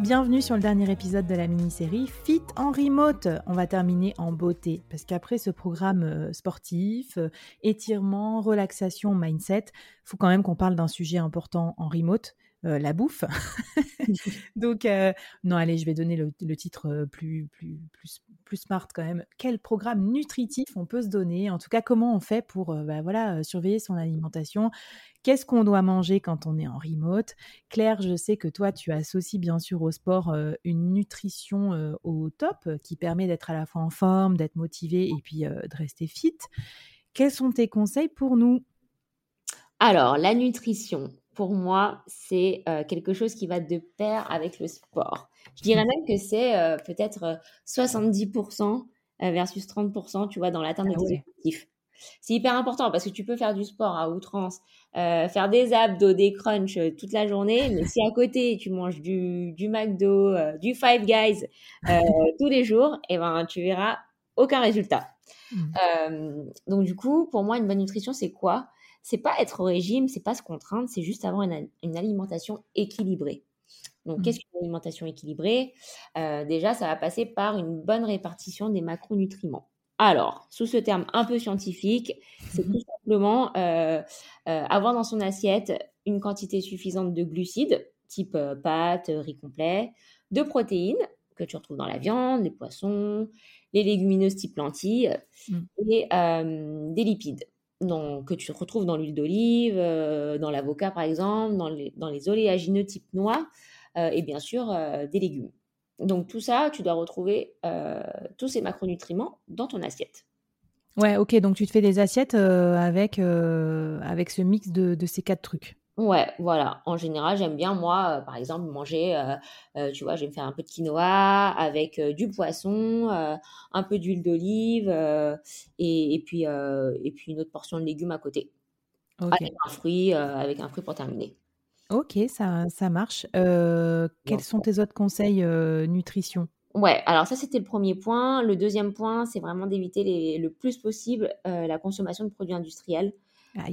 Bienvenue sur le dernier épisode de la mini-série Fit en remote. On va terminer en beauté parce qu'après ce programme euh, sportif, euh, étirement, relaxation, mindset, faut quand même qu'on parle d'un sujet important en remote, euh, la bouffe. Donc, euh, non, allez, je vais donner le, le titre plus, plus, plus, plus smart quand même. Quel programme nutritif on peut se donner? En tout cas, comment on fait pour bah, voilà, surveiller son alimentation? Qu'est-ce qu'on doit manger quand on est en remote? Claire, je sais que toi, tu associes bien sûr au sport une nutrition au top qui permet d'être à la fois en forme, d'être motivé et puis de rester fit. Quels sont tes conseils pour nous? Alors, la nutrition, pour moi, c'est euh, quelque chose qui va de pair avec le sport. Je dirais même que c'est euh, peut-être 70% euh, versus 30%, tu vois, dans l'atteinte ah, des objectifs. C'est hyper important parce que tu peux faire du sport à outrance, faire des abdos, des crunchs toute la journée, mais si à côté tu manges du, du McDo, du Five Guys tous les jours, et eh ben tu verras aucun résultat. Mmh. donc du coup, pour moi, une bonne nutrition, c'est quoi? C'est pas être au régime, c'est pas se contraindre, c'est juste avoir une, alimentation équilibrée. Donc, mmh. qu'est-ce qu'une alimentation équilibrée? Euh, Déjà, ça va passer par une bonne répartition des macronutriments. Alors, sous ce terme un peu scientifique, c'est tout simplement euh, euh, avoir dans son assiette une quantité suffisante de glucides, type pâtes, riz complet, de protéines que tu retrouves dans la viande, les poissons, les légumineuses type lentilles mmh. et des lipides que tu retrouves dans l'huile d'olive, euh, dans l'avocat par exemple, dans les, dans les oléagineux type noix euh, et bien sûr euh, des légumes. Donc tout ça, tu dois retrouver tous ces macronutriments dans ton assiette. Ouais, ok, donc tu te fais des assiettes avec, avec ce mix de, de ces quatre trucs. Ouais, voilà. En général, j'aime bien, moi, euh, par exemple, manger, euh, euh, tu vois, je vais me faire un peu de quinoa avec du poisson, un peu d'huile d'olive et, puis, et puis une autre portion de légumes à côté. Avec un fruit, avec un fruit pour terminer. Ok, ça, ça marche. quels sont tes autres conseils nutrition? Ouais, alors ça c'était le premier point. Le deuxième point, c'est vraiment d'éviter le plus possible la consommation de produits industriels.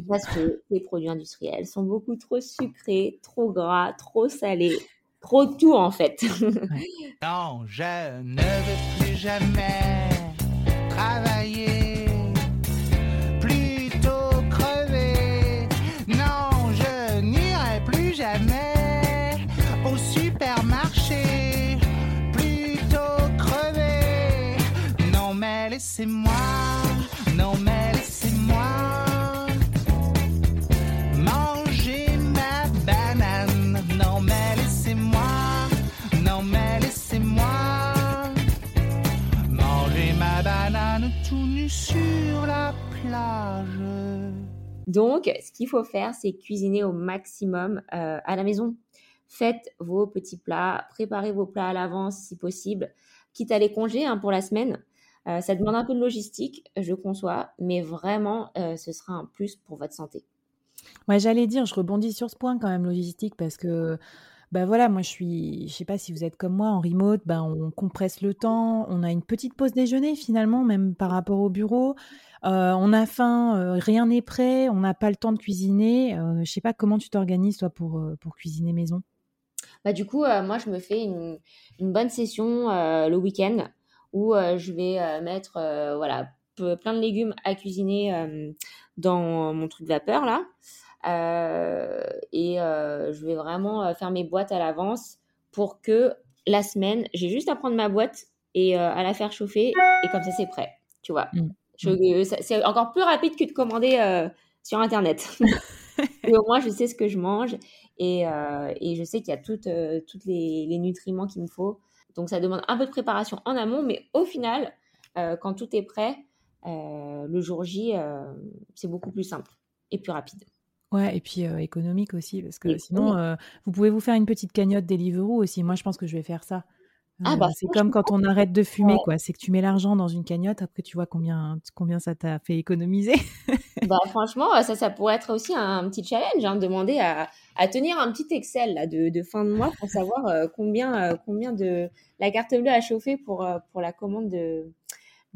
Parce que les produits industriels sont beaucoup trop sucrés, trop gras, trop salés, trop tout en fait. non, je ne veux plus jamais sur la plage. Donc, ce qu'il faut faire, c'est cuisiner au maximum euh, à la maison. Faites vos petits plats, préparez vos plats à l'avance si possible, quitte à les congés hein, pour la semaine. Euh, ça demande un peu de logistique, je conçois, mais vraiment, euh, ce sera un plus pour votre santé. Ouais, j'allais dire, je rebondis sur ce point quand même, logistique, parce que bah voilà, moi je suis, je sais pas si vous êtes comme moi en remote, bah on compresse le temps, on a une petite pause déjeuner finalement, même par rapport au bureau. Euh, on a faim, euh, rien n'est prêt, on n'a pas le temps de cuisiner. Euh, je sais pas comment tu t'organises toi pour, pour cuisiner maison? Bah du coup, moi je me fais une, bonne session le week-end où je vais mettre voilà plein de légumes à cuisiner dans mon truc de vapeur là. Euh, et euh, je vais vraiment euh, faire mes boîtes à l'avance pour que la semaine, j'ai juste à prendre ma boîte et à la faire chauffer et comme ça c'est prêt, tu vois. Mmh. Mmh. c'est encore plus rapide que de commander sur internet. et au moins je sais ce que je mange Et, euh, et je sais qu'il y a toutes, toutes les, les nutriments qu'il me faut. Donc ça demande un peu de préparation en amont, mais au final, quand tout est prêt, le jour J, c'est beaucoup plus simple et plus rapide. Ouais, et puis euh, économique aussi, parce que sinon, euh, vous pouvez vous faire une petite cagnotte Deliveroo aussi. Moi, je pense que je vais faire ça. Ah Euh, bah c'est comme quand on arrête de fumer, ouais. quoi. C'est que tu mets l'argent dans une cagnotte, après tu vois combien, combien ça t'a fait économiser. Bah, franchement, ça, ça pourrait être aussi un, petit challenge, hein, demander à, à tenir un petit Excel là, de, de fin de mois pour savoir combien, combien de la carte bleue a chauffé pour, pour la commande de,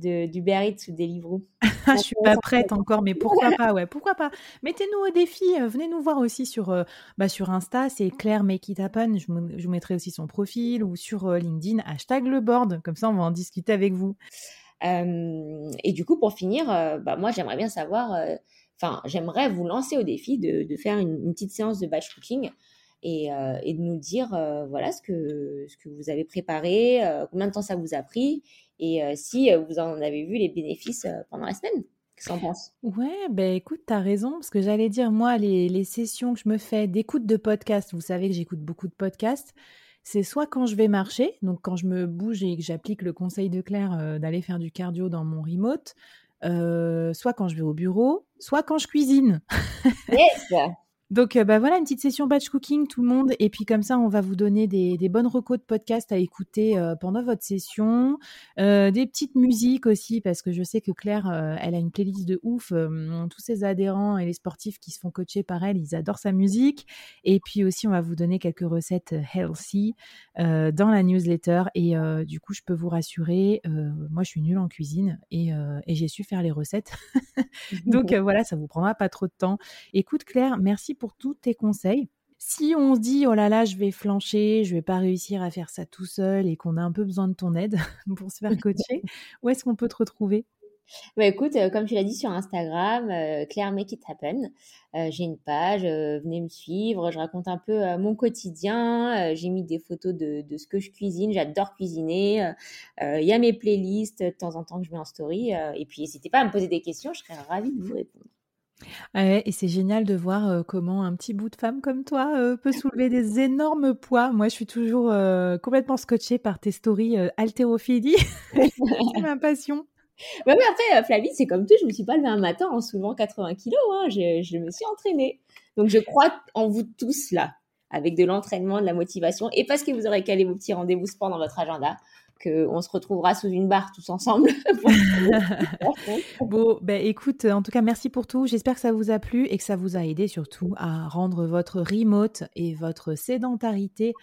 de, du Eats ou Deliveroo. Je suis pas prête encore, mais pourquoi pas, ouais, pourquoi pas. Mettez-nous au défi, euh, venez nous voir aussi sur, euh, bah, sur Insta, c'est Claire Make It Happen, je, vous- je vous mettrai aussi son profil, ou sur euh, LinkedIn, hashtag le board, comme ça on va en discuter avec vous. Euh, et du coup, pour finir, euh, bah, moi, j'aimerais bien savoir, enfin, j'aimerais vous lancer au défi de, de faire une, une petite séance de batch cooking et, euh, et de nous dire, euh, voilà, ce que, ce que vous avez préparé, euh, combien de temps ça vous a pris et euh, si euh, vous en avez vu les bénéfices euh, pendant la semaine. Qu'est-ce penses? Ouais, ben écoute, t'as raison, parce que j'allais dire, moi, les, les sessions que je me fais d'écoute de podcast, vous savez que j'écoute beaucoup de podcasts, c'est soit quand je vais marcher, donc quand je me bouge et que j'applique le conseil de Claire euh, d'aller faire du cardio dans mon remote, euh, soit quand je vais au bureau, soit quand je cuisine. Yes! Donc, euh, bah voilà, une petite session batch cooking, tout le monde. Et puis, comme ça, on va vous donner des, des bonnes recos de podcast à écouter euh, pendant votre session. Euh, des petites musiques aussi, parce que je sais que Claire, euh, elle a une playlist de ouf. Tous ses adhérents et les sportifs qui se font coacher par elle, ils adorent sa musique. Et puis aussi, on va vous donner quelques recettes healthy dans la newsletter. Et du coup, je peux vous rassurer, moi, je suis nulle en cuisine et, et j'ai su faire les recettes. Donc euh, voilà, ça vous prendra pas trop de temps. Écoute Claire, merci pour tous tes conseils. Si on se dit oh là là, je vais flancher, je vais pas réussir à faire ça tout seul et qu'on a un peu besoin de ton aide pour se faire coacher, où est-ce qu'on peut te retrouver? Bah écoute, euh, comme tu l'as dit sur Instagram, euh, Claire Make It Happen. Euh, j'ai une page, venez me suivre. Je raconte un peu mon quotidien. J'ai mis des photos de, de ce que je cuisine. J'adore cuisiner. Il y a mes playlists de temps en temps que je mets en story. et puis n'hésitez pas à me poser des questions. Je serais ravie de vous répondre. Et c'est génial de voir comment un petit bout de femme comme toi peut soulever des énormes poids. Moi, je suis toujours complètement scotchée par tes stories haltérophilie. c'est ma passion. Mais après, euh, Flavie, c'est comme tout. Je me suis pas levée un matin en soulevant 80 kilos. Hein. Je, je me suis entraînée. Donc je crois en vous tous là, avec de l'entraînement, de la motivation, et parce que vous aurez calé vos petits rendez-vous sport dans votre agenda, qu'on se retrouvera sous une barre tous ensemble. Bon, ben écoute, en tout cas, merci pour tout. J'espère que ça vous a plu et que ça vous a aidé surtout à rendre votre remote et votre sédentarité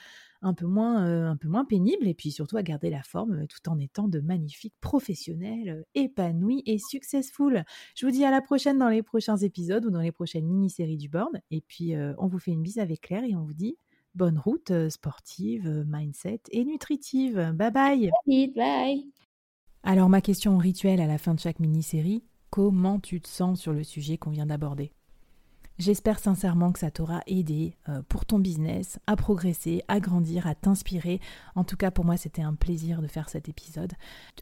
un peu moins, euh, un peu moins pénible et puis surtout à garder la forme euh, tout en étant de magnifiques professionnels euh, épanouis et successful. Je vous dis à la prochaine dans les prochains épisodes ou dans les prochaines mini-séries du board. Et puis, euh, on vous fait une bise avec Claire et on vous dit bonne route sportive, mindset et nutritive. Bye bye. alors ma question rituelle à la fin de chaque mini-série, comment tu te sens sur le sujet qu'on vient d'aborder? J'espère sincèrement que ça t'aura aidé euh, pour ton business à progresser, à grandir, à t'inspirer. En tout cas, pour moi, c'était un plaisir de faire cet épisode.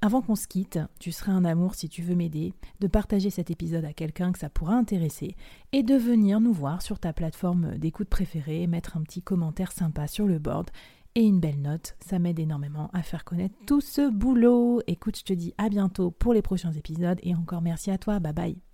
Avant qu'on se quitte, tu serais un amour si tu veux m'aider, de partager cet épisode à quelqu'un que ça pourra intéresser et de venir nous voir sur ta plateforme d'écoute préférée, mettre un petit commentaire sympa sur le board et une belle note. Ça m'aide énormément à faire connaître tout ce boulot. Écoute, je te dis à bientôt pour les prochains épisodes et encore merci à toi. Bye bye.